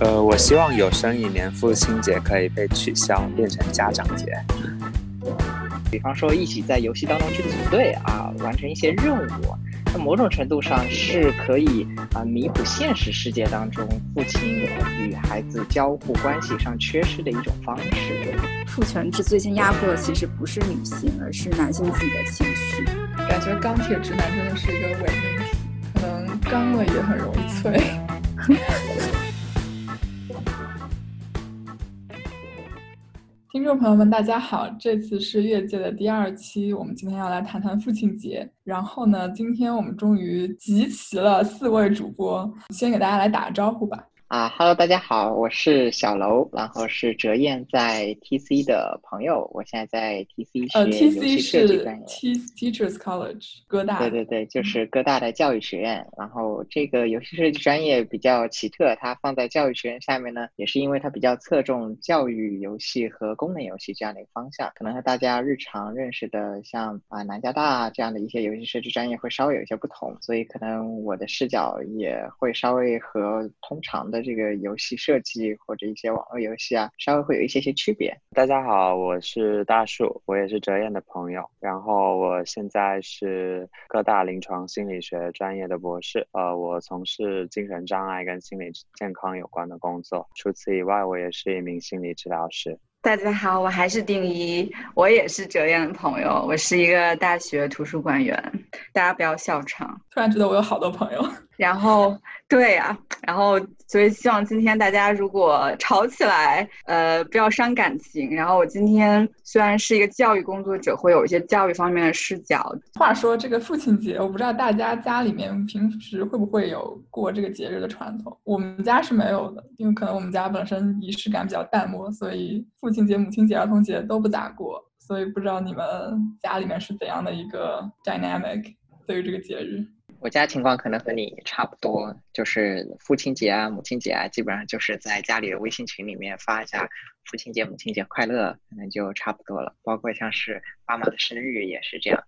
呃，我希望有生一年父亲节可以被取消，变成家长节。比方说，一起在游戏当中去组队啊，完成一些任务，在某种程度上是可以啊弥补现实世界当中父亲与孩子交互关系上缺失的一种方式。父权制最近压迫的其实不是女性，而是男性自己的情绪。感觉钢铁直男真的是一个伪命题，可能刚了也很容易脆。听众朋友们，大家好，这次是越界的第二期，我们今天要来谈谈父亲节。然后呢，今天我们终于集齐了四位主播，先给大家来打个招呼吧。啊，Hello，大家好，我是小楼，然后是哲燕在 TC 的朋友，我现在在 TC 学游戏设计专业。T Teachers College，哥大。对对对，就是哥大的教育学院。然后这个游戏设计专业比较奇特，它放在教育学院下面呢，也是因为它比较侧重教育游戏和功能游戏这样的一个方向，可能和大家日常认识的像啊南加大这样的一些游戏设计专业会稍微有一些不同，所以可能我的视角也会稍微和通常的。这个游戏设计或者一些网络游戏啊，稍微会有一些些区别。大家好，我是大树，我也是哲彦的朋友。然后我现在是各大临床心理学专业的博士，呃，我从事精神障碍跟心理健康有关的工作。除此以外，我也是一名心理治疗师。大家好，我还是丁一，我也是哲彦的朋友，我是一个大学图书馆员，大家不要笑场。突然觉得我有好多朋友。然后，对呀，然后，所以希望今天大家如果吵起来，呃，不要伤感情。然后我今天虽然是一个教育工作者，会有一些教育方面的视角。话说这个父亲节，我不知道大家家里面平时会不会有过这个节日的传统？我们家是没有的，因为可能我们家本身仪式感比较淡漠，所以父亲节、母亲节、儿童节都不咋过。所以不知道你们家里面是怎样的一个 dynamic 对于这个节日。我家情况可能和你差不多，就是父亲节啊、母亲节啊，基本上就是在家里的微信群里面发一下父亲节、母亲节快乐，可能就差不多了。包括像是爸妈的生日也是这样。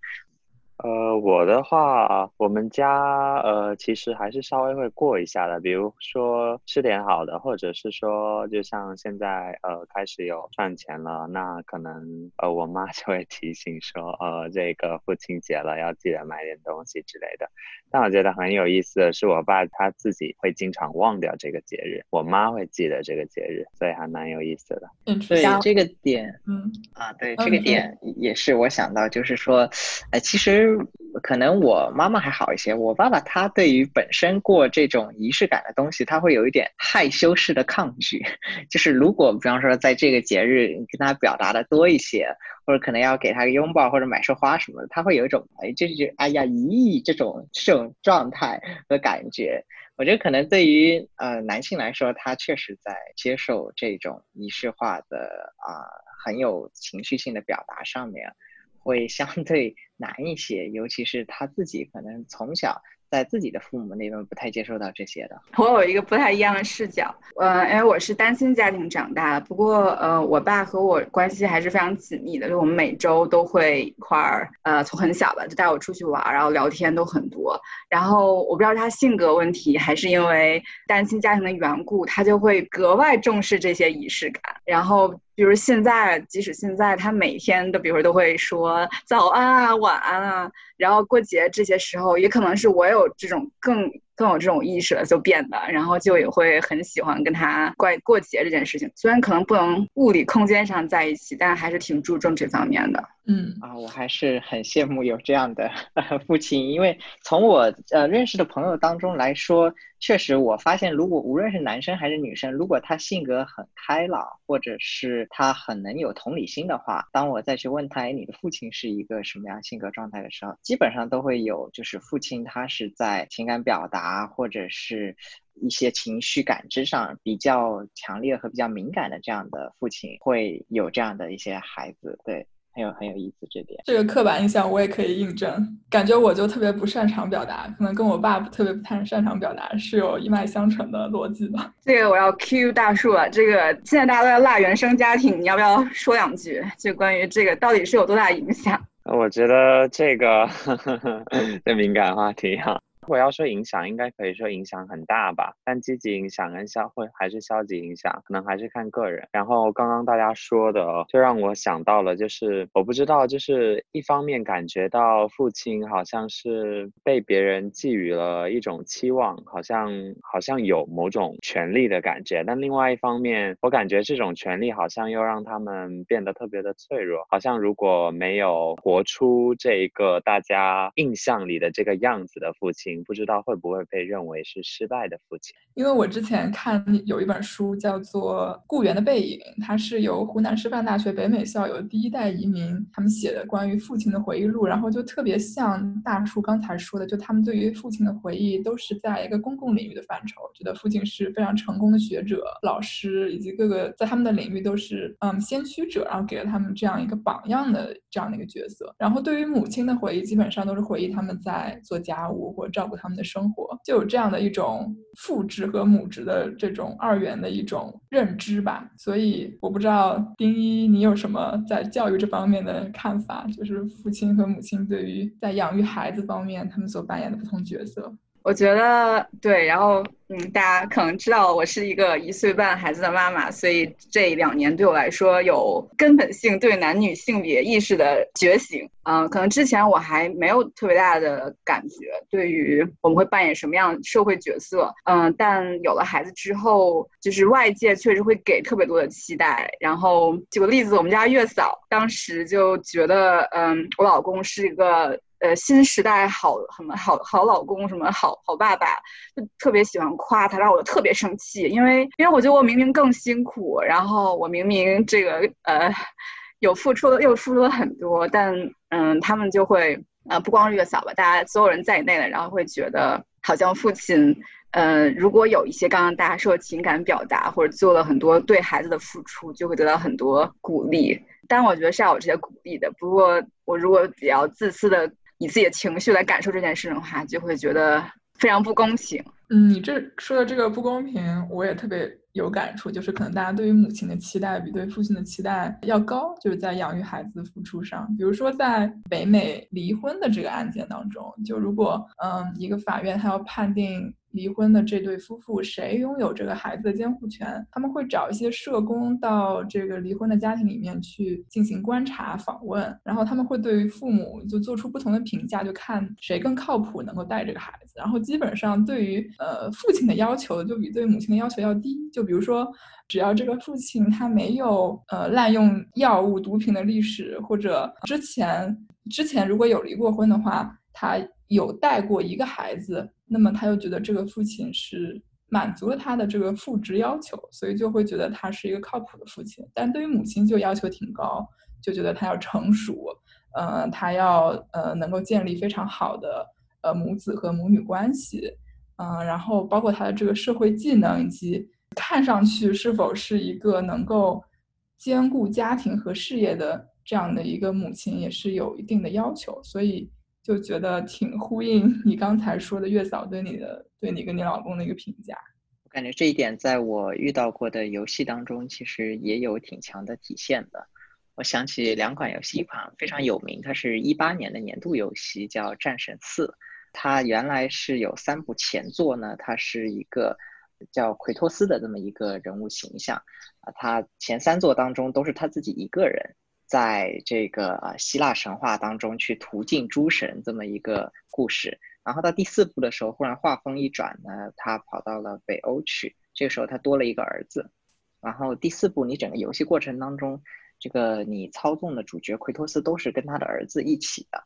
呃，我的话，我们家呃，其实还是稍微会过一下的，比如说吃点好的，或者是说，就像现在呃，开始有赚钱了，那可能呃，我妈 就会提醒说，呃，这个父亲节了，要记得买点东西之类的。但我觉得很有意思的是，我爸他自己会经常忘掉这个节日，我妈会记得这个节日，所以还蛮有意思的。对这个点，嗯啊，对这个点也是我想到，就是说，哎，其实。可能我妈妈还好一些，我爸爸他对于本身过这种仪式感的东西，他会有一点害羞式的抗拒。就是如果比方说在这个节日你跟他表达的多一些，或者可能要给他个拥抱或者买束花什么的，他会有一种哎，就是哎呀咦这种这种状态和感觉。我觉得可能对于呃男性来说，他确实在接受这种仪式化的啊很有情绪性的表达上面。会相对难一些，尤其是他自己可能从小。在自己的父母那边不太接受到这些的。我有一个不太一样的视角，呃，因为我是单亲家庭长大，不过呃，我爸和我关系还是非常紧密的，就我们每周都会一块儿，呃，从很小吧就带我出去玩，然后聊天都很多。然后我不知道他性格问题，还是因为单亲家庭的缘故，他就会格外重视这些仪式感。然后比如现在，即使现在他每天都，比如都会说早安啊、晚安啊。然后过节这些时候，也可能是我有这种更更有这种意识了，就变得，然后就也会很喜欢跟他过过节这件事情。虽然可能不能物理空间上在一起，但还是挺注重这方面的。嗯啊，我还是很羡慕有这样的 父亲，因为从我呃认识的朋友当中来说，确实我发现，如果无论是男生还是女生，如果他性格很开朗，或者是他很能有同理心的话，当我再去问他，哎，你的父亲是一个什么样性格状态的时候，基本上都会有，就是父亲他是在情感表达或者是一些情绪感知上比较强烈和比较敏感的这样的父亲，会有这样的一些孩子，对。很有很有意思，这点这个刻板印象我也可以印证。感觉我就特别不擅长表达，可能跟我爸特别不太擅长表达是有一脉相承的逻辑吧。这个我要 Q 大树了。这个现在大家都在辣原生家庭，你要不要说两句？就关于这个到底是有多大影响？我觉得这个 这敏感话题哈，如果要说影响，应该可以说影响很大吧。但积极影响跟消会还是消极影响，可能还是看个人。然后刚刚大家说的，就让我想到了，就是我不知道，就是一方面感觉到父亲好像是被别人寄予了一种期望，好像好像有某种权利的感觉。但另外一方面，我感觉这种权利好像又让他们变得特别的脆弱，好像如果没有活出这一个大家印象里的这个样子的父亲，不知道会不会被认为是失败的父亲。因为我之前看有一本书叫做《雇员的背影》，它是由湖南师范大学北美校友第一代移民他们写的关于父亲的回忆录，然后就特别像大叔刚才说的，就他们对于父亲的回忆都是在一个公共领域的范畴，觉得父亲是非常成功的学者、老师，以及各个在他们的领域都是嗯先驱者，然后给了他们这样一个榜样的这样的一个角色。然后对于母亲的回忆，基本上都是回忆他们在做家务或者照顾他们的生活，就有这样的一种父职和母职的这种二元的一种认知吧。所以我不知道丁一你有什么在教育这方面的看法，就是父亲和母亲对于在养育孩子方面他们所扮演的不同角色。我觉得对，然后嗯，大家可能知道我是一个一岁半孩子的妈妈，所以这两年对我来说有根本性对男女性别意识的觉醒。嗯，可能之前我还没有特别大的感觉，对于我们会扮演什么样社会角色。嗯，但有了孩子之后，就是外界确实会给特别多的期待。然后举个例子，我们家月嫂当时就觉得，嗯，我老公是一个。呃，新时代好什么好好老公什么好好爸爸，就特别喜欢夸他，让我特别生气，因为因为我觉得我明明更辛苦，然后我明明这个呃有付出的又付出了很多，但嗯，他们就会呃不光是月嫂吧，大家所有人在内的，然后会觉得好像父亲呃如果有一些刚刚大家说的情感表达或者做了很多对孩子的付出，就会得到很多鼓励。但我觉得是要有这些鼓励的。不过我如果比较自私的。以自己的情绪来感受这件事的话，就会觉得非常不公平。嗯，你这说的这个不公平，我也特别有感触。就是可能大家对于母亲的期待比对父亲的期待要高，就是在养育孩子的付出上。比如说在北美离婚的这个案件当中，就如果嗯一个法院他要判定。离婚的这对夫妇，谁拥有这个孩子的监护权？他们会找一些社工到这个离婚的家庭里面去进行观察访问，然后他们会对于父母就做出不同的评价，就看谁更靠谱，能够带这个孩子。然后基本上对于呃父亲的要求就比对母亲的要求要低。就比如说，只要这个父亲他没有呃滥用药物、毒品的历史，或者之前之前如果有离过婚的话，他有带过一个孩子。那么他又觉得这个父亲是满足了他的这个父职要求，所以就会觉得他是一个靠谱的父亲。但对于母亲就要求挺高，就觉得他要成熟，呃，他要呃能够建立非常好的呃母子和母女关系，嗯，然后包括他的这个社会技能以及看上去是否是一个能够兼顾家庭和事业的这样的一个母亲，也是有一定的要求，所以。就觉得挺呼应你刚才说的月嫂对你的对你跟你老公的一个评价。我感觉这一点在我遇到过的游戏当中，其实也有挺强的体现的。我想起两款游戏，一款非常有名，它是一八年的年度游戏，叫《战神四》。它原来是有三部前作呢，它是一个叫奎托斯的这么一个人物形象啊。他前三作当中都是他自己一个人。在这个希腊神话当中去途径诸神这么一个故事，然后到第四部的时候，忽然画风一转呢，他跑到了北欧去。这个时候他多了一个儿子，然后第四部你整个游戏过程当中，这个你操纵的主角奎托斯都是跟他的儿子一起的。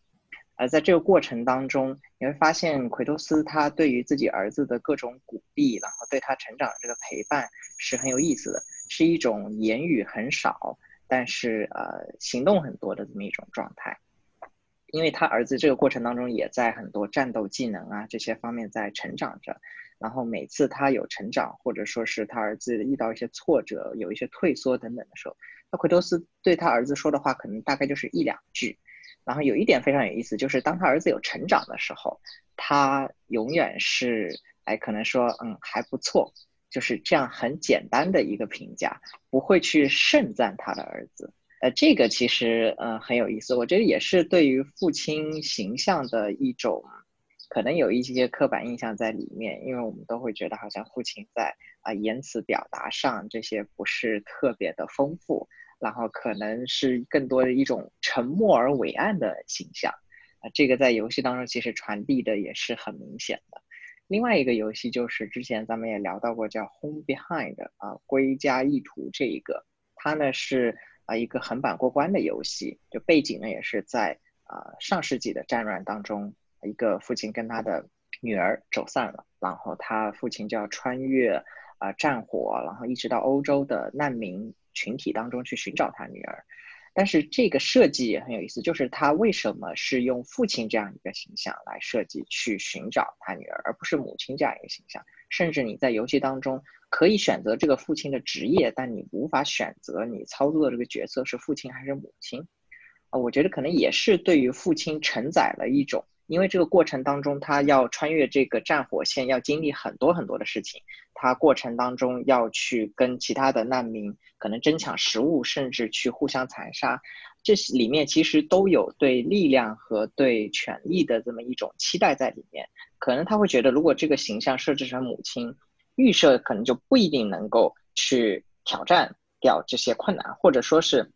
而在这个过程当中，你会发现奎托斯他对于自己儿子的各种鼓励，然后对他成长的这个陪伴是很有意思的，是一种言语很少。但是呃，行动很多的这么一种状态，因为他儿子这个过程当中也在很多战斗技能啊这些方面在成长着，然后每次他有成长，或者说是他儿子遇到一些挫折，有一些退缩等等的时候，那奎托斯对他儿子说的话可能大概就是一两句，然后有一点非常有意思，就是当他儿子有成长的时候，他永远是哎可能说嗯还不错。就是这样很简单的一个评价，不会去盛赞他的儿子。呃，这个其实呃很有意思，我觉得也是对于父亲形象的一种可能有一些刻板印象在里面，因为我们都会觉得好像父亲在啊言辞表达上这些不是特别的丰富，然后可能是更多的一种沉默而伟岸的形象，啊，这个在游戏当中其实传递的也是很明显的。另外一个游戏就是之前咱们也聊到过，叫 Home Behind 啊，归家意图这一个，它呢是啊一个横版过关的游戏，就背景呢也是在啊上世纪的战乱当中。一个父亲跟他的女儿走散了，然后他父亲就要穿越啊战火，然后一直到欧洲的难民群体当中去寻找他女儿。但是这个设计也很有意思，就是他为什么是用父亲这样一个形象来设计去寻找他女儿，而不是母亲这样一个形象？甚至你在游戏当中可以选择这个父亲的职业，但你无法选择你操作的这个角色是父亲还是母亲。啊，我觉得可能也是对于父亲承载了一种。因为这个过程当中，他要穿越这个战火线，要经历很多很多的事情。他过程当中要去跟其他的难民可能争抢食物，甚至去互相残杀。这里面其实都有对力量和对权力的这么一种期待在里面。可能他会觉得，如果这个形象设置成母亲，预设可能就不一定能够去挑战掉这些困难，或者说是。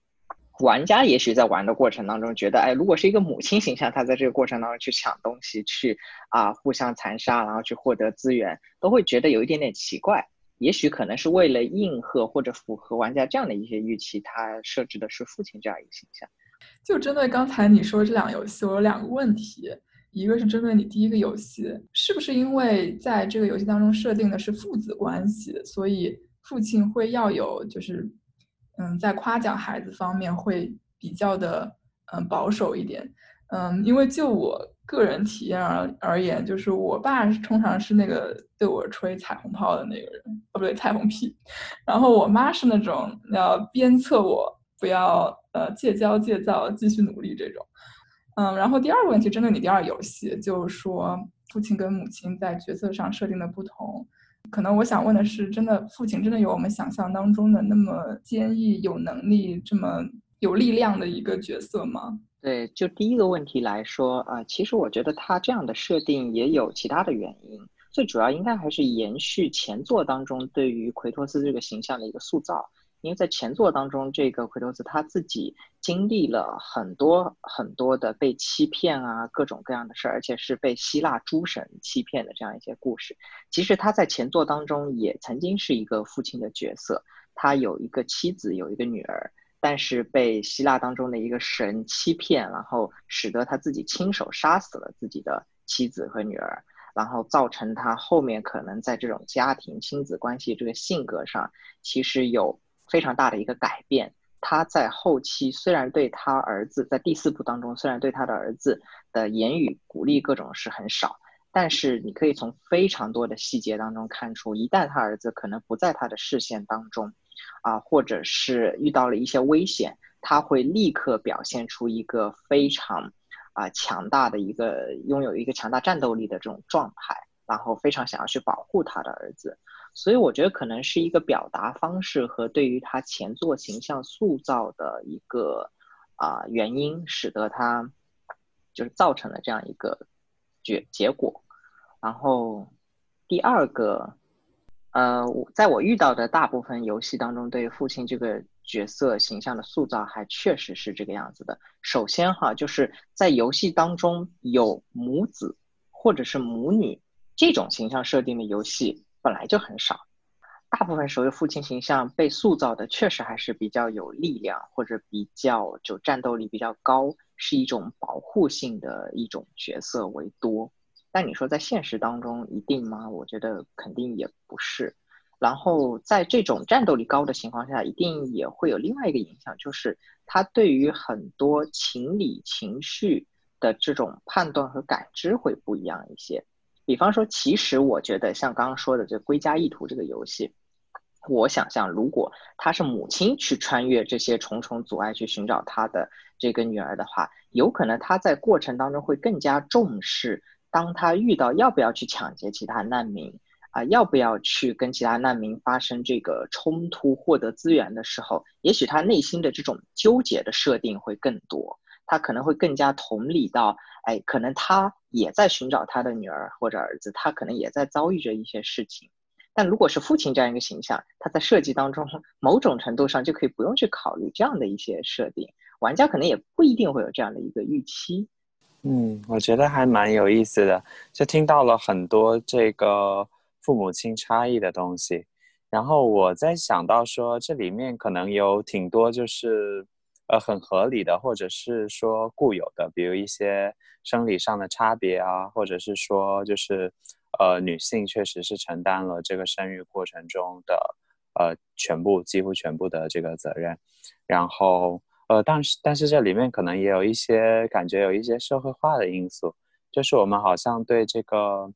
玩家也许在玩的过程当中觉得，哎，如果是一个母亲形象，他在这个过程当中去抢东西，去啊互相残杀，然后去获得资源，都会觉得有一点点奇怪。也许可能是为了应和或者符合玩家这样的一些预期，他设置的是父亲这样一个形象。就针对刚才你说这两个游戏，我有两个问题，一个是针对你第一个游戏，是不是因为在这个游戏当中设定的是父子关系，所以父亲会要有就是。嗯，在夸奖孩子方面会比较的嗯保守一点，嗯，因为就我个人体验而而言，就是我爸通常是那个对我吹彩虹炮的那个人，哦不对，彩虹屁，然后我妈是那种要鞭策我不要呃戒骄戒躁，继续努力这种，嗯，然后第二个问题针对你第二游戏，就是说父亲跟母亲在角色上设定的不同。可能我想问的是，真的父亲真的有我们想象当中的那么坚毅、有能力、这么有力量的一个角色吗？对，就第一个问题来说啊，其实我觉得他这样的设定也有其他的原因，最主要应该还是延续前作当中对于奎托斯这个形象的一个塑造。因为在前作当中，这个奎托斯他自己经历了很多很多的被欺骗啊，各种各样的事儿，而且是被希腊诸神欺骗的这样一些故事。其实他在前作当中也曾经是一个父亲的角色，他有一个妻子，有一个女儿，但是被希腊当中的一个神欺骗，然后使得他自己亲手杀死了自己的妻子和女儿，然后造成他后面可能在这种家庭亲子关系这个性格上，其实有。非常大的一个改变，他在后期虽然对他儿子在第四部当中，虽然对他的儿子的言语鼓励各种是很少，但是你可以从非常多的细节当中看出，一旦他儿子可能不在他的视线当中，啊，或者是遇到了一些危险，他会立刻表现出一个非常啊强大的一个拥有一个强大战斗力的这种状态，然后非常想要去保护他的儿子。所以我觉得可能是一个表达方式和对于他前作形象塑造的一个啊原因，使得他就是造成了这样一个结结果。然后第二个，呃，我在我遇到的大部分游戏当中，对父亲这个角色形象的塑造还确实是这个样子的。首先哈，就是在游戏当中有母子或者是母女这种形象设定的游戏。本来就很少，大部分时候父亲形象被塑造的确实还是比较有力量，或者比较就战斗力比较高，是一种保护性的一种角色为多。但你说在现实当中一定吗？我觉得肯定也不是。然后在这种战斗力高的情况下，一定也会有另外一个影响，就是他对于很多情理情绪的这种判断和感知会不一样一些。比方说，其实我觉得像刚刚说的这《归家意图》这个游戏，我想象如果他是母亲去穿越这些重重阻碍去寻找他的这个女儿的话，有可能他在过程当中会更加重视，当他遇到要不要去抢劫其他难民啊，要不要去跟其他难民发生这个冲突获得资源的时候，也许他内心的这种纠结的设定会更多。他可能会更加同理到，哎，可能他也在寻找他的女儿或者儿子，他可能也在遭遇着一些事情。但如果是父亲这样一个形象，他在设计当中某种程度上就可以不用去考虑这样的一些设定，玩家可能也不一定会有这样的一个预期。嗯，我觉得还蛮有意思的，就听到了很多这个父母亲差异的东西。然后我在想到说，这里面可能有挺多就是呃很合理的，或者是说固有的，比如一些生理上的差别啊，或者是说就是呃女性确实是承担了这个生育过程中的呃全部几乎全部的这个责任，然后。呃，但是但是这里面可能也有一些感觉，有一些社会化的因素，就是我们好像对这个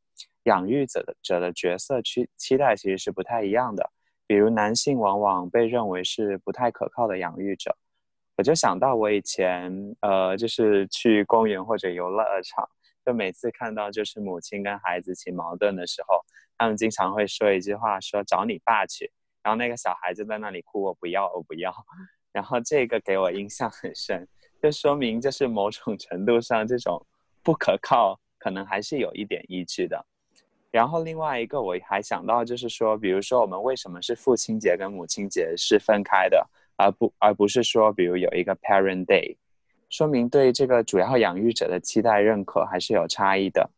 养育者的者的角色期期待其实是不太一样的。比如男性往往被认为是不太可靠的养育者，我就想到我以前呃，就是去公园或者游乐场，就每次看到就是母亲跟孩子起矛盾的时候，他们经常会说一句话，说找你爸去，然后那个小孩就在那里哭，我不要，我不要。然后这个给我印象很深，就说明就是某种程度上这种不可靠可能还是有一点依据的。然后另外一个我还想到就是说，比如说我们为什么是父亲节跟母亲节是分开的，而不而不是说比如有一个 Parent Day，说明对这个主要养育者的期待认可还是有差异的。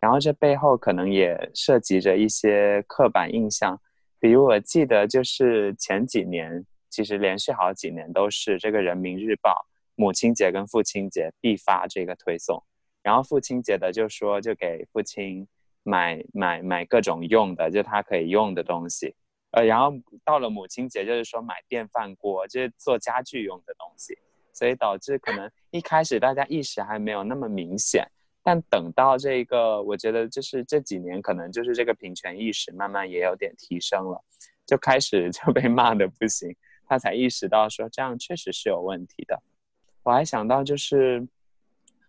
然后这背后可能也涉及着一些刻板印象，比如我记得就是前几年。其实连续好几年都是这个人民日报母亲节跟父亲节必发这个推送，然后父亲节的就说就给父亲买买买各种用的，就他可以用的东西，呃，然后到了母亲节就是说买电饭锅，就是做家具用的东西，所以导致可能一开始大家意识还没有那么明显，但等到这个，我觉得就是这几年可能就是这个平权意识慢慢也有点提升了，就开始就被骂的不行。他才意识到说这样确实是有问题的。我还想到就是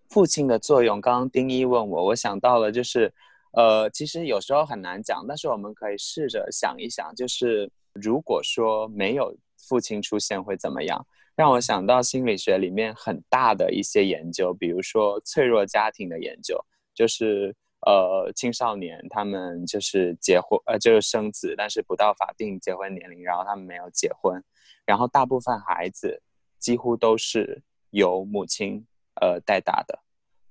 父亲的作用。刚刚丁一问我，我想到了就是，呃，其实有时候很难讲，但是我们可以试着想一想，就是如果说没有父亲出现会怎么样？让我想到心理学里面很大的一些研究，比如说脆弱家庭的研究，就是呃青少年他们就是结婚呃就是生子，但是不到法定结婚年龄，然后他们没有结婚。然后大部分孩子几乎都是由母亲呃带大的，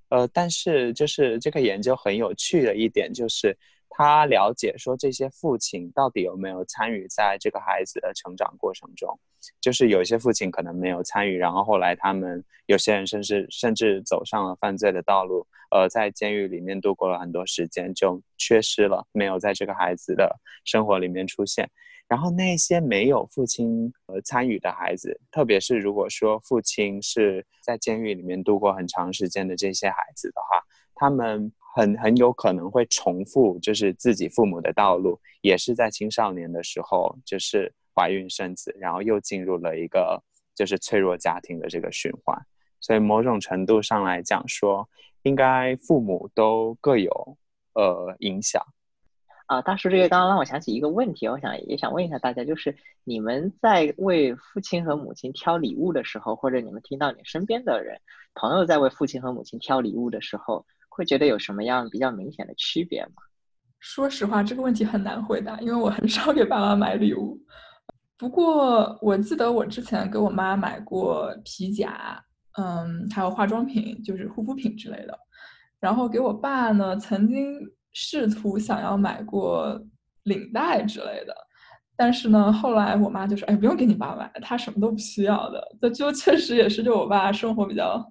呃，但是就是这个研究很有趣的一点就是，他了解说这些父亲到底有没有参与在这个孩子的成长过程中，就是有一些父亲可能没有参与，然后后来他们有些人甚至甚至走上了犯罪的道路，呃，在监狱里面度过了很多时间，就缺失了，没有在这个孩子的生活里面出现。然后那些没有父亲呃参与的孩子，特别是如果说父亲是在监狱里面度过很长时间的这些孩子的话，他们很很有可能会重复就是自己父母的道路，也是在青少年的时候就是怀孕生子，然后又进入了一个就是脆弱家庭的这个循环。所以某种程度上来讲说，应该父母都各有呃影响。啊，大叔，这个刚刚让我想起一个问题，我想也想问一下大家，就是你们在为父亲和母亲挑礼物的时候，或者你们听到你身边的人朋友在为父亲和母亲挑礼物的时候，会觉得有什么样比较明显的区别吗？说实话，这个问题很难回答，因为我很少给爸妈买礼物。不过我记得我之前给我妈买过皮夹，嗯，还有化妆品，就是护肤品之类的。然后给我爸呢，曾经。试图想要买过领带之类的，但是呢，后来我妈就说：“哎，不用给你爸买，他什么都不需要的。”这就确实也是，就我爸生活比较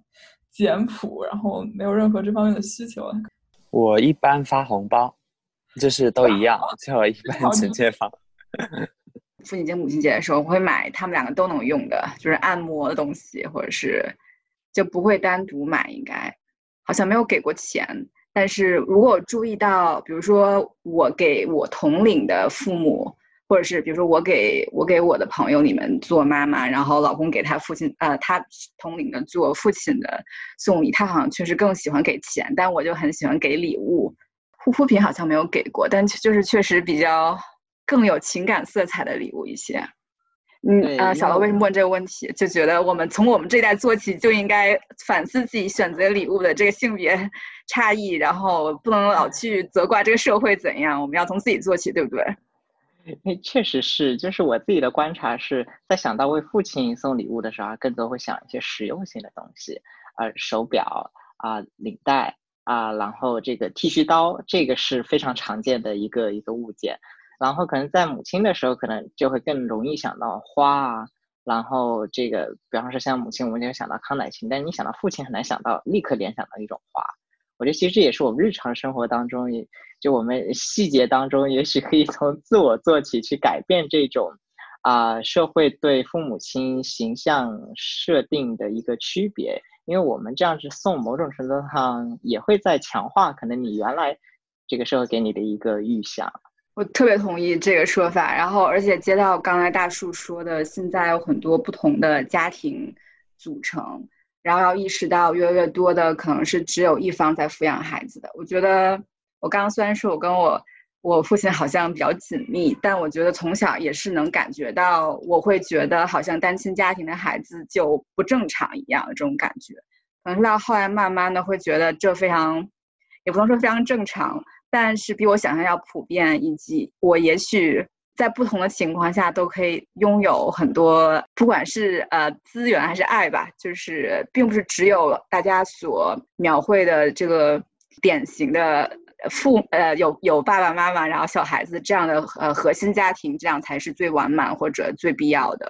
简朴，然后没有任何这方面的需求。我一般发红包，就是都一样，就我一般直接发。父亲节、母亲节的时候，我会买他们两个都能用的，就是按摩的东西，或者是就不会单独买。应该好像没有给过钱。但是如果注意到，比如说我给我同龄的父母，或者是比如说我给我给我的朋友你们做妈妈，然后老公给他父亲呃他同龄的做父亲的送礼，他好像确实更喜欢给钱，但我就很喜欢给礼物，护肤品好像没有给过，但就是确实比较更有情感色彩的礼物一些。嗯啊，小罗为什么问这个问题？就觉得我们从我们这一代做起，就应该反思自己选择礼物的这个性别 差异，然后不能老去责怪这个社会怎样，我们要从自己做起，对不对？哎，确实是，就是我自己的观察是在想到为父亲送礼物的时候，更多会想一些实用性的东西，呃，手表啊，领带啊，然后这个剃须刀，这个是非常常见的一个一个物件。然后可能在母亲的时候，可能就会更容易想到花啊，然后这个，比方说像母亲，我们就想到康乃馨，但你想到父亲，很难想到立刻联想到一种花。我觉得其实这也是我们日常生活当中，也就我们细节当中，也许可以从自我做起，去改变这种啊社会对父母亲形象设定的一个区别。因为我们这样子送，某种程度上也会在强化可能你原来这个社会给你的一个预想。我特别同意这个说法。然后，而且接到刚才大树说的，现在有很多不同的家庭组成。然后要意识到，越来越多的可能是只有一方在抚养孩子的。我觉得，我刚刚虽然说我跟我我父亲好像比较紧密，但我觉得从小也是能感觉到，我会觉得好像单亲家庭的孩子就不正常一样的这种感觉。可能到后来慢慢的会觉得这非常，也不能说非常正常，但是比我想象要普遍，以及我也许。在不同的情况下都可以拥有很多，不管是呃资源还是爱吧，就是并不是只有大家所描绘的这个典型的父呃有有爸爸妈妈，然后小孩子这样的呃核心家庭，这样才是最完满或者最必要的。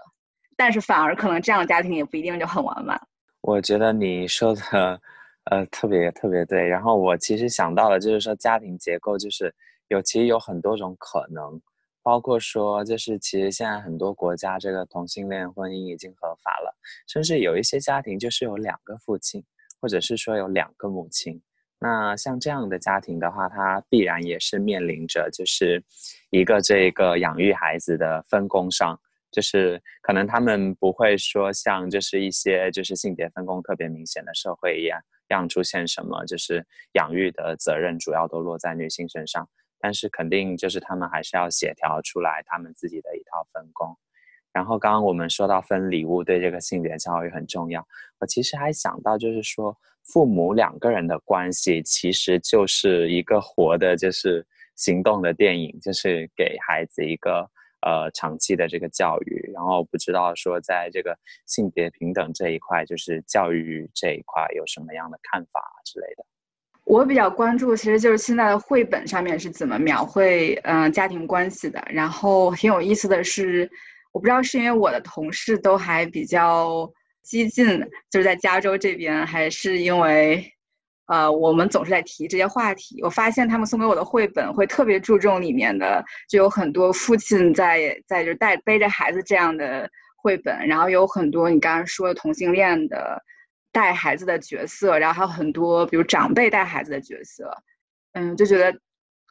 但是反而可能这样的家庭也不一定就很完满。我觉得你说的呃特别特别对。然后我其实想到了，就是说家庭结构就是有其实有很多种可能。包括说，就是其实现在很多国家这个同性恋婚姻已经合法了，甚至有一些家庭就是有两个父亲，或者是说有两个母亲。那像这样的家庭的话，它必然也是面临着就是一个这个养育孩子的分工上，就是可能他们不会说像就是一些就是性别分工特别明显的社会一样，样出现什么就是养育的责任主要都落在女性身上。但是肯定就是他们还是要协调出来他们自己的一套分工。然后刚刚我们说到分礼物对这个性别教育很重要，我其实还想到就是说父母两个人的关系其实就是一个活的，就是行动的电影，就是给孩子一个呃长期的这个教育。然后不知道说在这个性别平等这一块，就是教育这一块有什么样的看法之类的。我比较关注，其实就是现在的绘本上面是怎么描绘嗯家庭关系的。然后挺有意思的是，我不知道是因为我的同事都还比较激进，就是在加州这边，还是因为呃我们总是在提这些话题。我发现他们送给我的绘本会特别注重里面的，就有很多父亲在在就带背着孩子这样的绘本，然后有很多你刚刚说的同性恋的。带孩子的角色，然后还有很多，比如长辈带孩子的角色，嗯，就觉得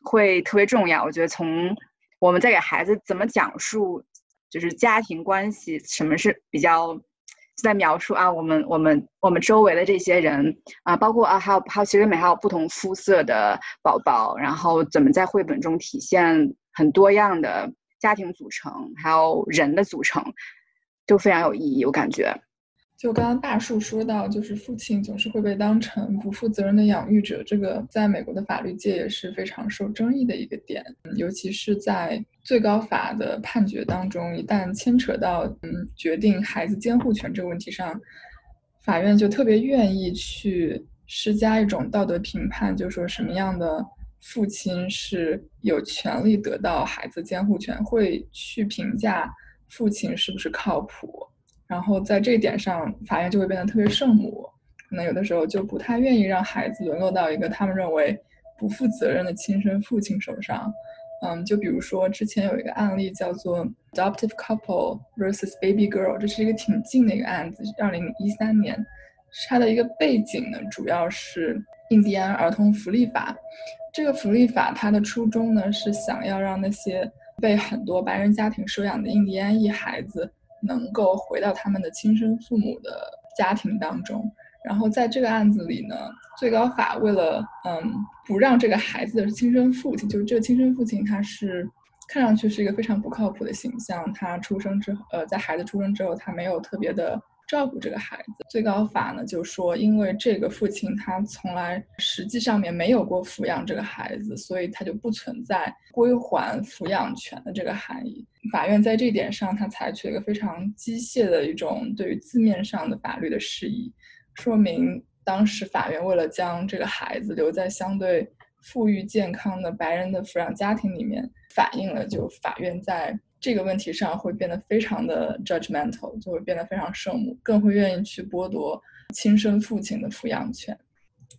会特别重要。我觉得从我们在给孩子怎么讲述，就是家庭关系，什么是比较在描述啊，我们我们我们周围的这些人啊，包括啊，还有还有，其实每还有不同肤色的宝宝，然后怎么在绘本中体现很多样的家庭组成，还有人的组成，都非常有意义，我感觉。就刚刚大树说到，就是父亲总是会被当成不负责任的养育者，这个在美国的法律界也是非常受争议的一个点，尤其是在最高法的判决当中，一旦牵扯到嗯决定孩子监护权这个问题上，法院就特别愿意去施加一种道德评判，就说什么样的父亲是有权利得到孩子监护权，会去评价父亲是不是靠谱。然后在这一点上，法院就会变得特别圣母，可能有的时候就不太愿意让孩子沦落到一个他们认为不负责任的亲生父亲手上。嗯，就比如说之前有一个案例叫做 Adoptive Couple versus Baby Girl，这是一个挺近的一个案子，二零一三年。它的一个背景呢，主要是印第安儿童福利法。这个福利法它的初衷呢，是想要让那些被很多白人家庭收养的印第安裔孩子。能够回到他们的亲生父母的家庭当中，然后在这个案子里呢，最高法为了嗯不让这个孩子的亲生父亲，就是这个亲生父亲他是看上去是一个非常不靠谱的形象。他出生之后，呃，在孩子出生之后，他没有特别的。照顾这个孩子，最高法呢就说，因为这个父亲他从来实际上面没有过抚养这个孩子，所以他就不存在归还抚养权的这个含义。法院在这一点上，他采取了一个非常机械的一种对于字面上的法律的释义，说明当时法院为了将这个孩子留在相对富裕健康的白人的抚养家庭里面，反映了就法院在。这个问题上会变得非常的 judgmental，就会变得非常圣母，更会愿意去剥夺亲生父亲的抚养权。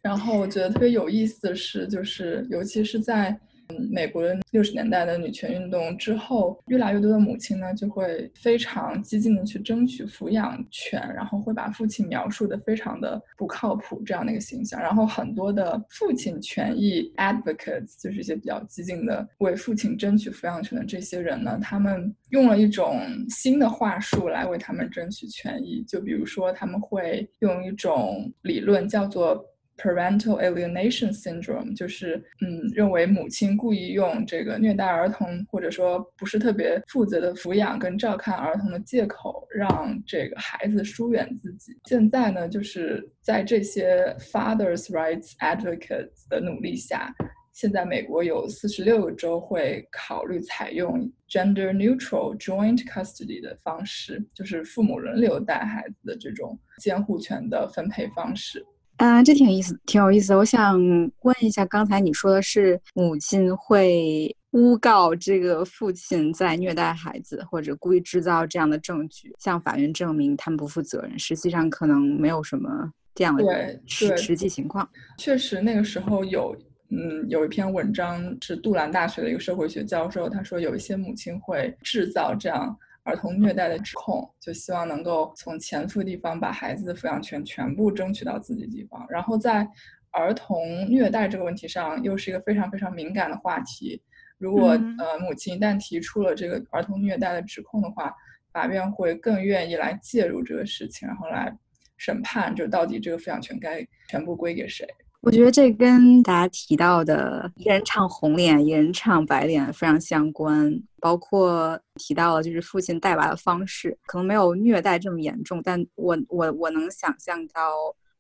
然后我觉得特别有意思的是，就是尤其是在。嗯，美国六十年代的女权运动之后，越来越多的母亲呢，就会非常激进的去争取抚养权，然后会把父亲描述的非常的不靠谱这样的一个形象。然后很多的父亲权益 advocates，就是一些比较激进的为父亲争取抚养权的这些人呢，他们用了一种新的话术来为他们争取权益。就比如说，他们会用一种理论叫做。Parental alienation syndrome 就是，嗯，认为母亲故意用这个虐待儿童，或者说不是特别负责的抚养跟照看儿童的借口，让这个孩子疏远自己。现在呢，就是在这些 fathers' rights advocates 的努力下，现在美国有四十六个州会考虑采用 gender neutral joint custody 的方式，就是父母轮流带孩子的这种监护权的分配方式。嗯，这挺有意思，挺有意思。我想问一下，刚才你说的是母亲会诬告这个父亲在虐待孩子，或者故意制造这样的证据，向法院证明他们不负责任。实际上可能没有什么这样的实实际情况。确实，那个时候有，嗯，有一篇文章是杜兰大学的一个社会学教授，他说有一些母亲会制造这样。儿童虐待的指控，就希望能够从前夫地方把孩子的抚养权全部争取到自己地方。然后在儿童虐待这个问题上，又是一个非常非常敏感的话题。如果呃母亲一旦提出了这个儿童虐待的指控的话，法院会更愿意来介入这个事情，然后来审判，就到底这个抚养权该全部归给谁。我觉得这跟大家提到的一人唱红脸，一人唱白脸非常相关。包括提到了就是父亲带娃的方式，可能没有虐待这么严重，但我我我能想象到。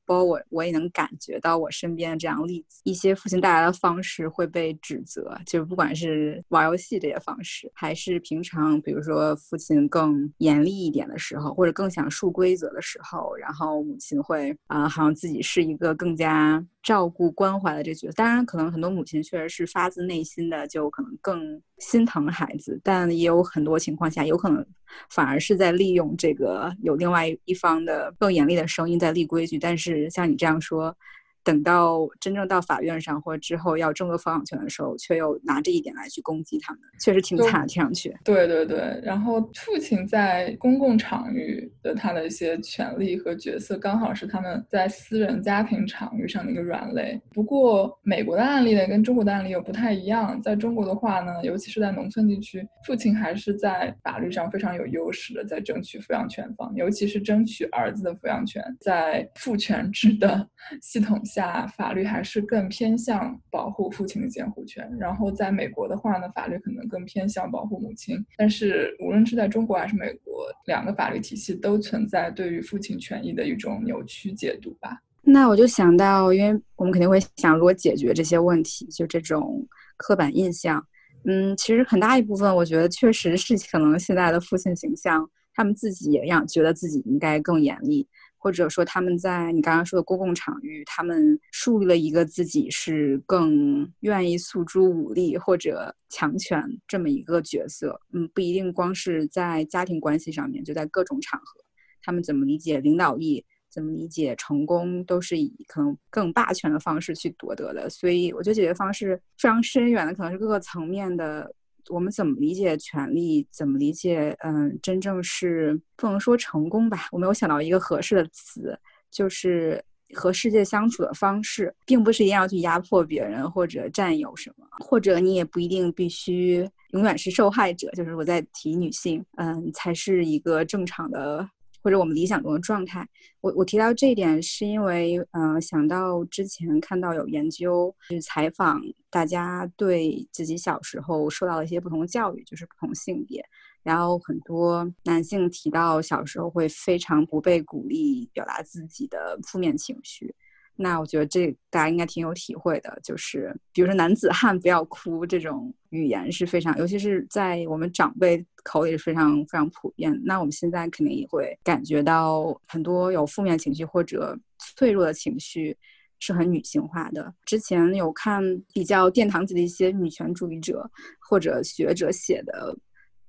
包括我，我也能感觉到我身边的这样例子，一些父亲带来的方式会被指责，就是不管是玩游戏这些方式，还是平常，比如说父亲更严厉一点的时候，或者更想树规则的时候，然后母亲会啊，好像自己是一个更加照顾关怀的这角色。当然，可能很多母亲确实是发自内心的，就可能更。心疼孩子，但也有很多情况下，有可能反而是在利用这个有另外一方的更严厉的声音在立规矩。但是像你这样说。等到真正到法院上或者之后要争夺抚养权的时候，却又拿这一点来去攻击他们，确实挺惨，听上去。对对对，然后父亲在公共场域的他的一些权利和角色，刚好是他们在私人家庭场域上的一个软肋。不过美国的案例呢，跟中国的案例又不太一样。在中国的话呢，尤其是在农村地区，父亲还是在法律上非常有优势的，在争取抚养权方，尤其是争取儿子的抚养权，在父权制的 系统下。下法律还是更偏向保护父亲的监护权，然后在美国的话呢，法律可能更偏向保护母亲。但是无论是在中国还是美国，两个法律体系都存在对于父亲权益的一种扭曲解读吧。那我就想到，因为我们肯定会想，如果解决这些问题，就这种刻板印象，嗯，其实很大一部分，我觉得确实是可能现在的父亲形象，他们自己也让觉得自己应该更严厉。或者说他们在你刚刚说的公共场域，他们树立了一个自己是更愿意诉诸武力或者强权这么一个角色。嗯，不一定光是在家庭关系上面，就在各种场合，他们怎么理解领导力，怎么理解成功，都是以可能更霸权的方式去夺得的。所以，我觉得解决方式非常深远的，可能是各个层面的。我们怎么理解权利？怎么理解？嗯，真正是不能说成功吧。我没有想到一个合适的词，就是和世界相处的方式，并不是一定要去压迫别人或者占有什么，或者你也不一定必须永远是受害者。就是我在提女性，嗯，才是一个正常的或者我们理想中的状态。我我提到这一点，是因为呃想到之前看到有研究去采访大家对自己小时候受到的一些不同教育，就是不同性别，然后很多男性提到小时候会非常不被鼓励表达自己的负面情绪。那我觉得这大家应该挺有体会的，就是比如说“男子汉不要哭”这种语言是非常，尤其是在我们长辈口里是非常非常普遍。那我们现在肯定也会感觉到很多有负面情绪或者脆弱的情绪是很女性化的。之前有看比较殿堂级的一些女权主义者或者学者写的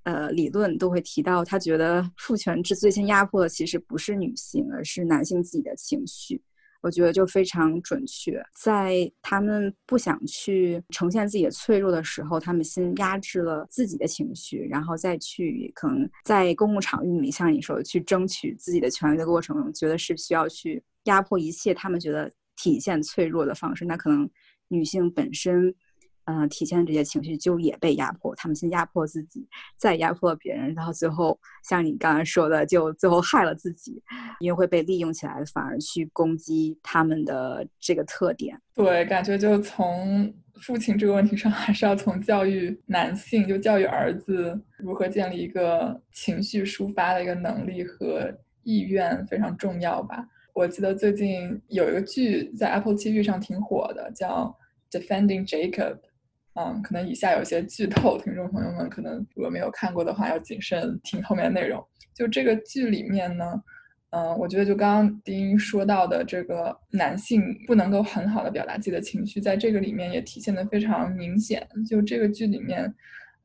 呃理论，都会提到他觉得父权制最先压迫的其实不是女性，而是男性自己的情绪。我觉得就非常准确，在他们不想去呈现自己的脆弱的时候，他们先压制了自己的情绪，然后再去可能在公共场域里，像你说的，去争取自己的权利的过程中，觉得是需要去压迫一切他们觉得体现脆弱的方式。那可能女性本身。嗯，体现这些情绪就也被压迫，他们先压迫自己，再压迫别人，然后最后像你刚才说的，就最后害了自己，因为会被利用起来，反而去攻击他们的这个特点。对，感觉就从父亲这个问题上，还是要从教育男性，就教育儿子如何建立一个情绪抒发的一个能力和意愿非常重要吧。我记得最近有一个剧在 Apple TV 上挺火的，叫《Defending Jacob》。嗯，可能以下有些剧透，听众朋友们可能如果没有看过的话，要谨慎听后面内容。就这个剧里面呢，嗯，我觉得就刚刚丁说到的这个男性不能够很好的表达自己的情绪，在这个里面也体现的非常明显。就这个剧里面，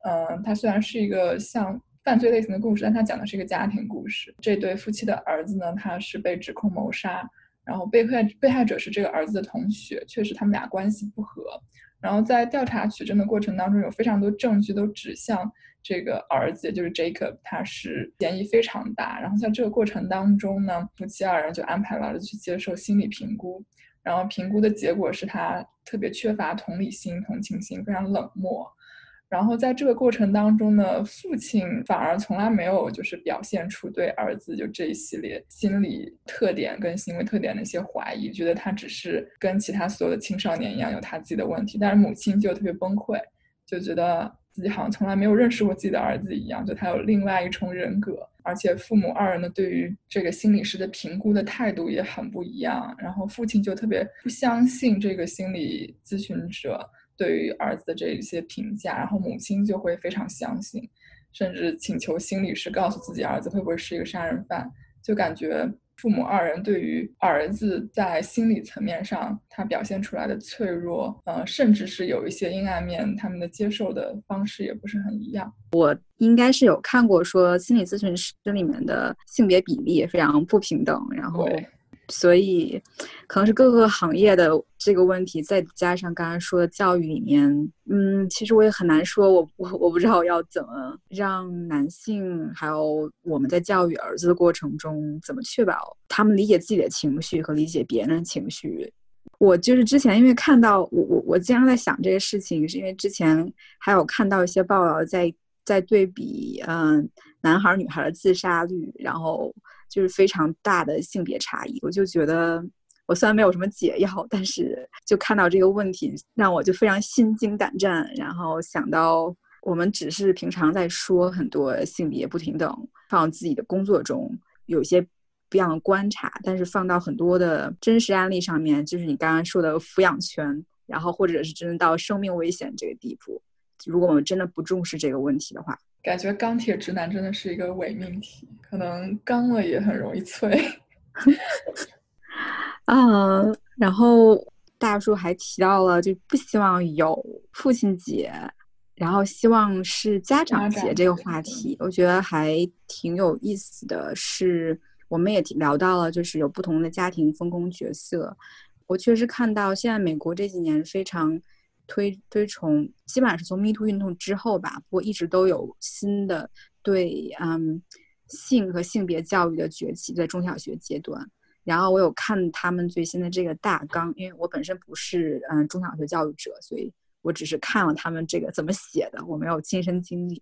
嗯，它虽然是一个像犯罪类型的故事，但它讲的是一个家庭故事。这对夫妻的儿子呢，他是被指控谋杀，然后被害被害者是这个儿子的同学，确实他们俩关系不和。然后在调查取证的过程当中，有非常多证据都指向这个儿子，就是 Jacob，他是嫌疑非常大。然后在这个过程当中呢，夫妻二人就安排了儿子去接受心理评估，然后评估的结果是他特别缺乏同理心、同情心，非常冷漠。然后在这个过程当中呢，父亲反而从来没有就是表现出对儿子就这一系列心理特点跟行为特点的一些怀疑，觉得他只是跟其他所有的青少年一样有他自己的问题。但是母亲就特别崩溃，就觉得自己好像从来没有认识过自己的儿子一样，就他有另外一重人格。而且父母二人呢，对于这个心理师的评估的态度也很不一样。然后父亲就特别不相信这个心理咨询者。对于儿子的这一些评价，然后母亲就会非常相信，甚至请求心理师告诉自己儿子会不会是一个杀人犯。就感觉父母二人对于儿子在心理层面上他表现出来的脆弱，呃，甚至是有一些阴暗面，他们的接受的方式也不是很一样。我应该是有看过说心理咨询师里面的性别比例也非常不平等，然后。所以，可能是各个行业的这个问题，再加上刚刚说的教育里面，嗯，其实我也很难说，我我我不知道要怎么让男性还有我们在教育儿子的过程中，怎么确保他们理解自己的情绪和理解别人的情绪。我就是之前因为看到我我我经常在想这个事情，是因为之前还有看到一些报道在在对比，嗯，男孩女孩的自杀率，然后。就是非常大的性别差异，我就觉得我虽然没有什么解药，但是就看到这个问题，让我就非常心惊胆战。然后想到我们只是平常在说很多性别不平等，放自己的工作中有些不一样的观察，但是放到很多的真实案例上面，就是你刚刚说的抚养权，然后或者是真的到生命危险这个地步，如果我们真的不重视这个问题的话。感觉钢铁直男真的是一个伪命题，可能刚了也很容易脆。嗯，然后大叔还提到了，就不希望有父亲节，然后希望是家长节这个话题，我觉得还挺有意思的。是，我们也聊到了，就是有不同的家庭分工角色。我确实看到现在美国这几年非常。推推崇基本上是从 Me Too 运动之后吧，不过一直都有新的对嗯性和性别教育的崛起，在中小学阶段。然后我有看他们最新的这个大纲，因为我本身不是嗯中小学教育者，所以我只是看了他们这个怎么写的，我没有亲身经历。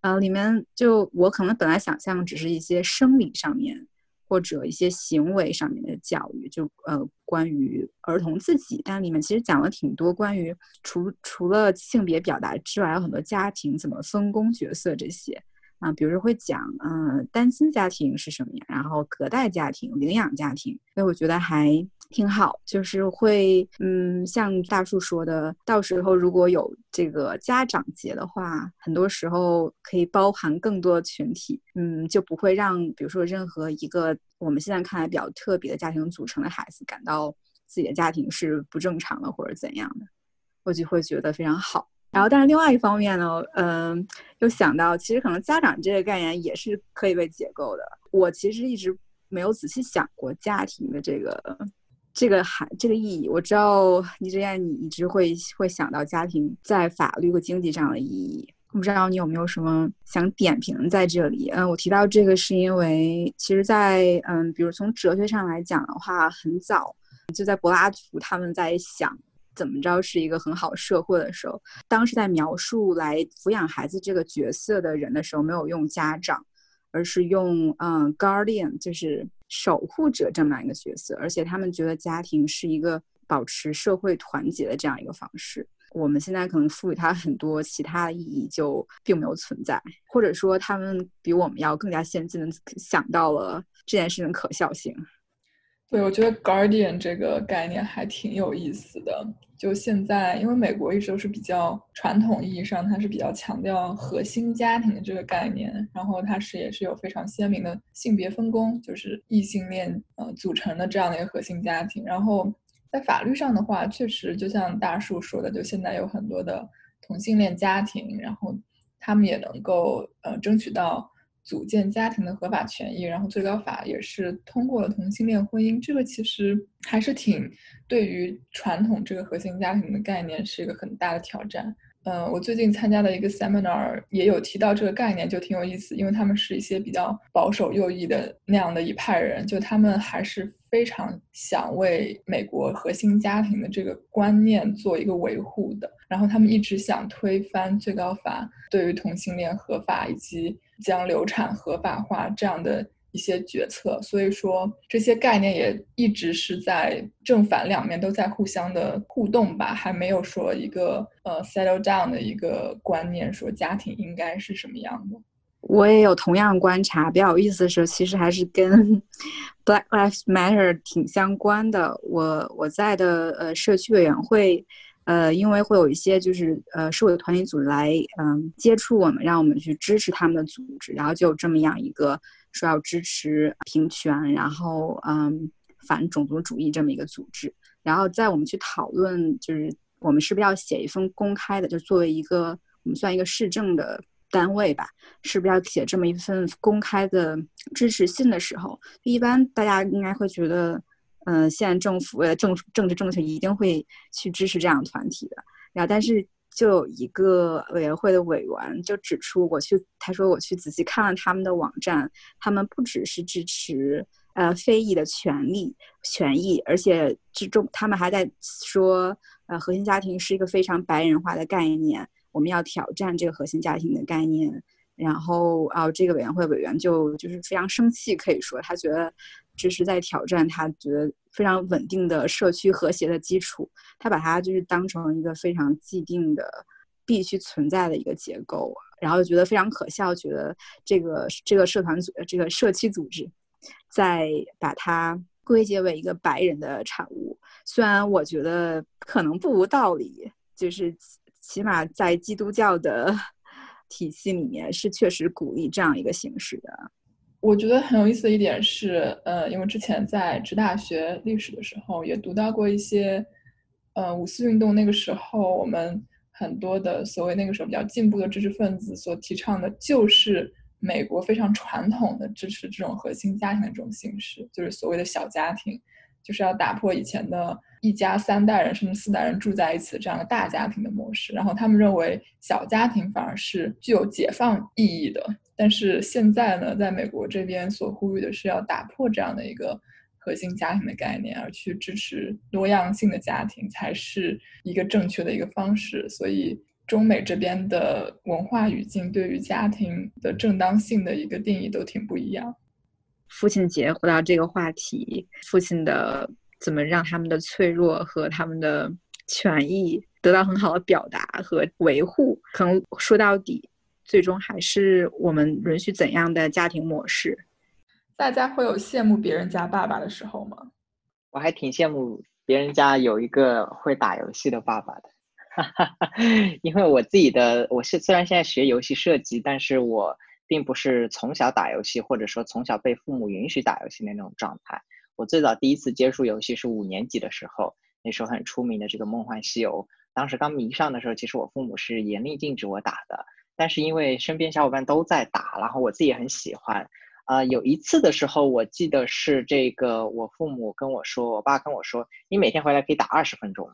呃，里面就我可能本来想象只是一些生理上面或者一些行为上面的教育，就呃关于儿童自己，但里面其实讲了挺多关于除除了性别表达之外，有很多家庭怎么分工角色这些。啊，比如说会讲，嗯，单亲家庭是什么样，然后隔代家庭、领养家庭，所以我觉得还挺好，就是会，嗯，像大树说的，到时候如果有这个家长节的话，很多时候可以包含更多群体，嗯，就不会让，比如说任何一个我们现在看来比较特别的家庭组成的孩子感到自己的家庭是不正常的或者怎样的，我就会觉得非常好。然后，但是另外一方面呢，嗯，又想到，其实可能家长这个概念也是可以被解构的。我其实一直没有仔细想过家庭的这个这个含这个意义。我知道倪志燕，你一直会会想到家庭在法律和经济上的意义。不知道你有没有什么想点评在这里？嗯，我提到这个是因为，其实，在嗯，比如从哲学上来讲的话，很早就在柏拉图他们在想。怎么着是一个很好社会的时候？当时在描述来抚养孩子这个角色的人的时候，没有用家长，而是用嗯 guardian，就是守护者这么样一个角色。而且他们觉得家庭是一个保持社会团结的这样一个方式。我们现在可能赋予它很多其他的意义，就并没有存在，或者说他们比我们要更加先进的想到了这件事情的可笑性。对，我觉得 guardian 这个概念还挺有意思的。就现在，因为美国一直都是比较传统意义上，它是比较强调核心家庭的这个概念，然后它是也是有非常鲜明的性别分工，就是异性恋呃组成的这样的一个核心家庭。然后在法律上的话，确实就像大树说的，就现在有很多的同性恋家庭，然后他们也能够呃争取到。组建家庭的合法权益，然后最高法也是通过了同性恋婚姻，这个其实还是挺对于传统这个核心家庭的概念是一个很大的挑战。嗯，我最近参加的一个 seminar 也有提到这个概念，就挺有意思，因为他们是一些比较保守右翼的那样的一派人，就他们还是非常想为美国核心家庭的这个观念做一个维护的，然后他们一直想推翻最高法对于同性恋合法以及将流产合法化这样的。一些决策，所以说这些概念也一直是在正反两面都在互相的互动吧，还没有说一个呃 settle down 的一个观念，说家庭应该是什么样的。我也有同样观察，比较有意思的是，其实还是跟 Black Lives Matter 挺相关的。我我在的呃社区委员会，呃，因为会有一些就是呃社会团体组织来嗯接触我们，让我们去支持他们的组织，然后就这么样一个。说要支持平权，然后嗯反种族主义这么一个组织，然后在我们去讨论，就是我们是不是要写一封公开的，就作为一个我们算一个市政的单位吧，是不是要写这么一份公开的支持信的时候，一般大家应该会觉得，嗯，现在政府为了政政治正确，一定会去支持这样团体的，然后但是。就有一个委员会的委员就指出，我去，他说我去仔细看了他们的网站，他们不只是支持呃非裔的权利权益，而且之中他们还在说，呃核心家庭是一个非常白人化的概念，我们要挑战这个核心家庭的概念。然后啊，这个委员会委员就就是非常生气，可以说他觉得这是在挑战他觉得非常稳定的社区和谐的基础，他把它就是当成一个非常既定的必须存在的一个结构，然后觉得非常可笑，觉得这个这个社团组这个社区组织在把它归结为一个白人的产物，虽然我觉得可能不无道理，就是起码在基督教的。体系里面是确实鼓励这样一个形式的。我觉得很有意思的一点是，呃，因为之前在职大学历史的时候也读到过一些，呃，五四运动那个时候，我们很多的所谓那个时候比较进步的知识分子所提倡的，就是美国非常传统的支持这种核心家庭的这种形式，就是所谓的小家庭。就是要打破以前的一家三代人甚至四代人住在一起的这样的大家庭的模式，然后他们认为小家庭反而是具有解放意义的。但是现在呢，在美国这边所呼吁的是要打破这样的一个核心家庭的概念，而去支持多样性的家庭才是一个正确的一个方式。所以，中美这边的文化语境对于家庭的正当性的一个定义都挺不一样。父亲节回到这个话题，父亲的怎么让他们的脆弱和他们的权益得到很好的表达和维护，可能说到底，最终还是我们允许怎样的家庭模式。大家会有羡慕别人家爸爸的时候吗？我还挺羡慕别人家有一个会打游戏的爸爸的，因为我自己的我是虽然现在学游戏设计，但是我并不是从小打游戏，或者说从小被父母允许打游戏的那种状态。我最早第一次接触游戏是五年级的时候，那时候很出名的这个《梦幻西游》，当时刚迷上的时候，其实我父母是严令禁止我打的，但是因为身边小伙伴都在打，然后我自己也很喜欢。啊，有一次的时候，我记得是这个，我父母跟我说，我爸跟我说，你每天回来可以打二十分钟。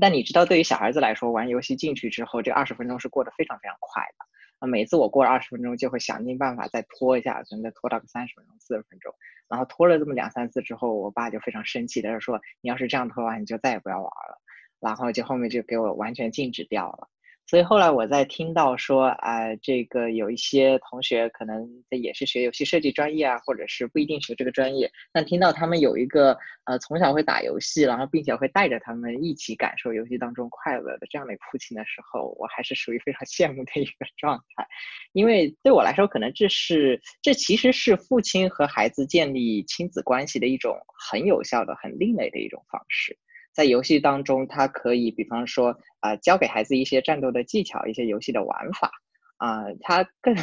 但你知道，对于小孩子来说，玩游戏进去之后，这二十分钟是过得非常非常快的。啊，每次我过了二十分钟，就会想尽办法再拖一下，可能再拖到个三十分钟、四十分钟。然后拖了这么两三次之后，我爸就非常生气，的说：“你要是这样拖的话，你就再也不要玩了。”然后就后面就给我完全禁止掉了。所以后来我在听到说，啊，这个有一些同学可能也是学游戏设计专业啊，或者是不一定学这个专业，但听到他们有一个呃从小会打游戏，然后并且会带着他们一起感受游戏当中快乐的这样的一个父亲的时候，我还是属于非常 羡慕的一个状态，因为对我来说，可能这是这其实是父亲和孩子建立亲子关系的一种很有效的、很另类的一种方式。在游戏当中，他可以比方说啊，教给孩子一些战斗的技巧，一些游戏的玩法。啊，他更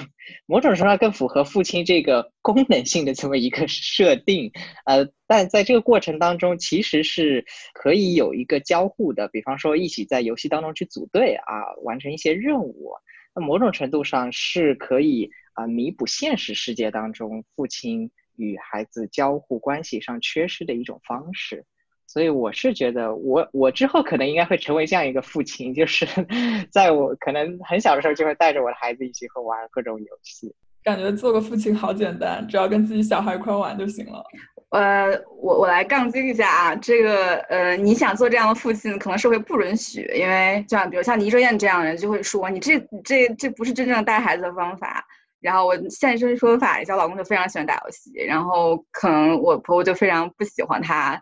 某种程度上更符合父亲这个功能性的这么一个设定，呃，但在这个过程当中，其实是可以有一个交互的，比方说一起在游戏当中去组队啊，完成一些任务，那某种程度上是可以啊弥补现实世界当中父亲与孩子交互关系上缺失的一种方式。所以我是觉得，我我之后可能应该会成为这样一个父亲，就是 在我可能很小的时候，就会带着我的孩子一起和玩各种游戏。感觉做个父亲好简单，只要跟自己小孩一块玩就行了。呃，我我来杠精一下啊，这个呃，你想做这样的父亲，可能社会不允许，因为就像比如像倪哲燕这样的人，就会说你这这这不是真正带孩子的方法。然后我现身说法一下，我老公就非常喜欢打游戏，然后可能我婆婆就非常不喜欢他。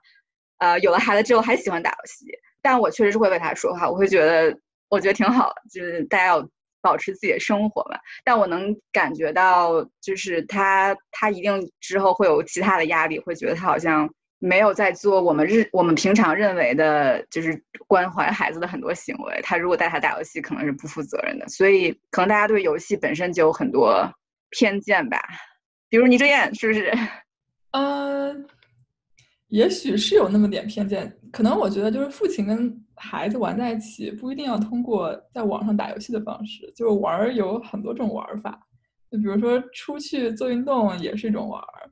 呃，有了孩子之后还喜欢打游戏，但我确实是会为他说话，我会觉得我觉得挺好，就是大家要保持自己的生活嘛。但我能感觉到，就是他他一定之后会有其他的压力，会觉得他好像没有在做我们日我们平常认为的，就是关怀孩子的很多行为。他如果带他打游戏，可能是不负责任的。所以可能大家对游戏本身就有很多偏见吧，比如倪哲燕是不是？嗯。也许是有那么点偏见，可能我觉得就是父亲跟孩子玩在一起，不一定要通过在网上打游戏的方式，就玩儿有很多种玩法，就比如说出去做运动也是一种玩儿，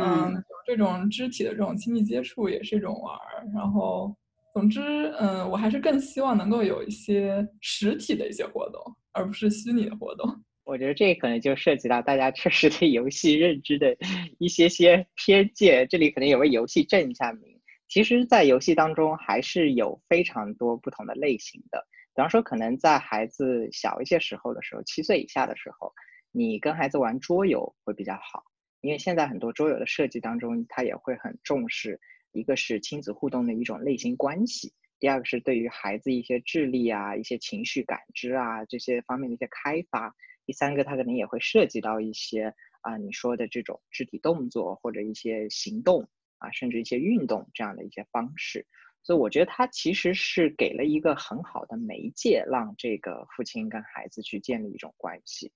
嗯，有这种肢体的这种亲密接触也是一种玩儿，然后总之，嗯，我还是更希望能够有一些实体的一些活动，而不是虚拟的活动。我觉得这可能就涉及到大家确实对游戏认知的一些些偏见。这里可能也为游戏正一下名。其实，在游戏当中还是有非常多不同的类型的。比方说，可能在孩子小一些时候的时候，七岁以下的时候，你跟孩子玩桌游会比较好，因为现在很多桌游的设计当中，它也会很重视，一个是亲子互动的一种类型关系，第二个是对于孩子一些智力啊、一些情绪感知啊这些方面的一些开发。第三个，它可能也会涉及到一些啊，你说的这种肢体动作或者一些行动啊，甚至一些运动这样的一些方式。所以我觉得它其实是给了一个很好的媒介，让这个父亲跟孩子去建立一种关系。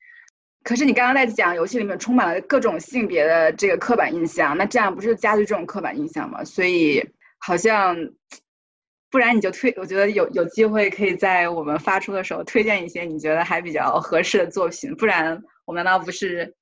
可是你刚刚在讲游戏里面充满了各种性别的这个刻板印象，那这样不是加剧这种刻板印象吗？所以好像。不然你就推，我觉得有有机会可以在我们发出的时候推荐一些你觉得还比较合适的作品。不然我们难道不是，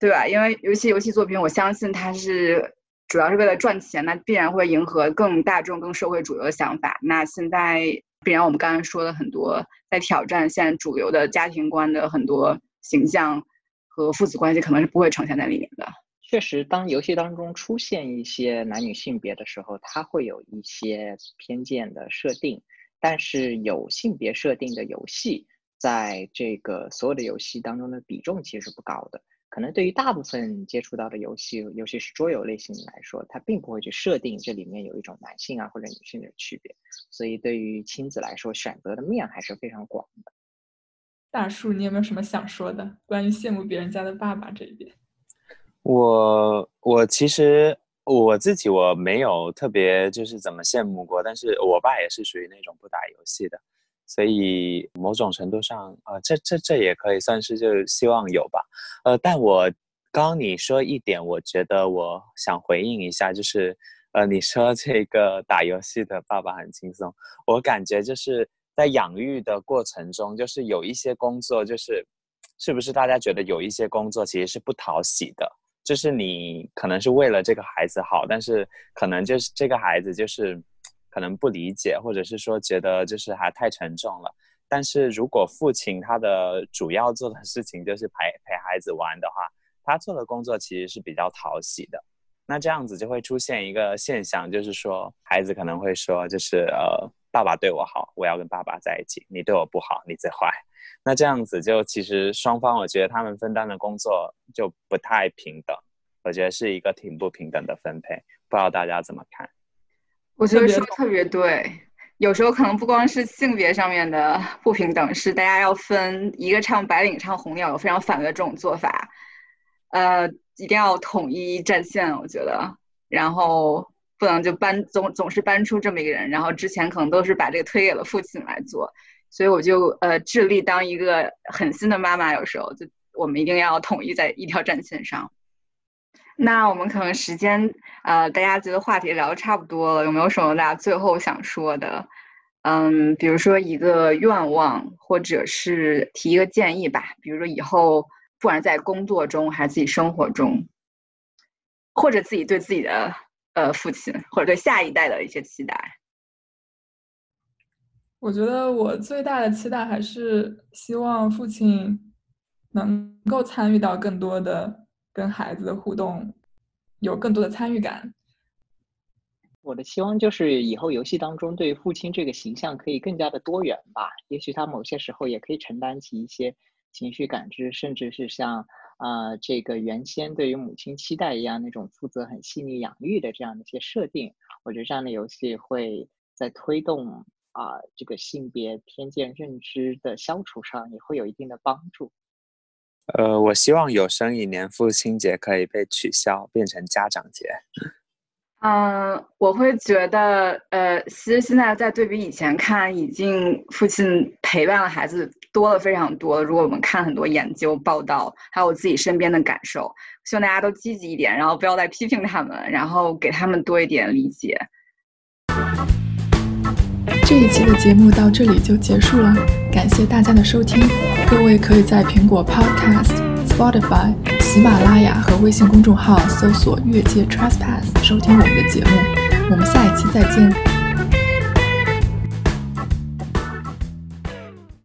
对吧？因为尤其游戏作品，我相信它是主要是为了赚钱，那必然会迎合更大众、更社会主流的想法。那现在必然我们刚才说的很多，在挑战现在主流的家庭观的很多形象和父子关系，可能是不会呈现在里面的。确实，当游戏当中出现一些男女性别的时候，它会有一些偏见的设定。但是有性别设定的游戏，在这个所有的游戏当中的比重其实是不高的。可能对于大部分接触到的游戏，尤其是桌游类型来说，它并不会去设定这里面有一种男性啊或者女性的区别，所以对于亲子来说，选择的面还是非常广的。大树，你有没有什么想说的？关于羡慕别人家的爸爸这一点？我我其实我自己我没有特别就是怎么羡慕过，但是我爸也是属于那种不打游戏的。所以某种程度上，呃，这这这也可以算是就希望有吧，呃，但我刚刚你说一点，我觉得我想回应一下，就是呃，你说这个打游戏的爸爸很轻松，我感觉就是在养育的过程中，就是有一些工作，就是是不是大家觉得有一些工作其实是不讨喜的，就是你可能是为了这个孩子好，但是可能就是这个孩子就是。可能不理解，或者是说觉得就是还太沉重了。但是如果父亲他的主要做的事情就是陪陪孩子玩的话，他做的工作其实是比较讨喜的。那这样子就会出现一个现象，就是说孩子可能会说，就是呃，爸爸对我好，我要跟爸爸在一起；你对我不好，你最坏。那这样子就其实双方，我觉得他们分担的工作就不太平等。我觉得是一个挺不平等的分配，不知道大家怎么看？我觉得说特别对，有时候可能不光是性别上面的不平等，是大家要分一个唱白领唱红，娘有非常反对这种做法，呃，一定要统一战线，我觉得，然后不能就搬总总是搬出这么一个人，然后之前可能都是把这个推给了父亲来做，所以我就呃致力当一个狠心的妈妈，有时候就我们一定要统一在一条战线上。那我们可能时间，呃，大家觉得话题聊的差不多了，有没有什么大家最后想说的？嗯，比如说一个愿望，或者是提一个建议吧。比如说以后，不管在工作中还是自己生活中，或者自己对自己的呃父亲，或者对下一代的一些期待。我觉得我最大的期待还是希望父亲能够参与到更多的。跟孩子的互动有更多的参与感。我的期望就是以后游戏当中对父亲这个形象可以更加的多元吧。也许他某些时候也可以承担起一些情绪感知，甚至是像啊这个原先对于母亲期待一样那种负责很细腻养育的这样的一些设定。我觉得这样的游戏会在推动啊这个性别偏见认知的消除上也会有一定的帮助。呃，我希望有生一年父亲节可以被取消，变成家长节。嗯，我会觉得，呃，其实现在在对比以前看，已经父亲陪伴了孩子多了非常多。如果我们看很多研究报道，还有自己身边的感受，希望大家都积极一点，然后不要再批评他们，然后给他们多一点理解。这一期的节目到这里就结束了，感谢大家的收听。各位可以在苹果 Podcast、Spotify、喜马拉雅和微信公众号搜索“越界 Trespass” 收听我们的节目。我们下一期再见。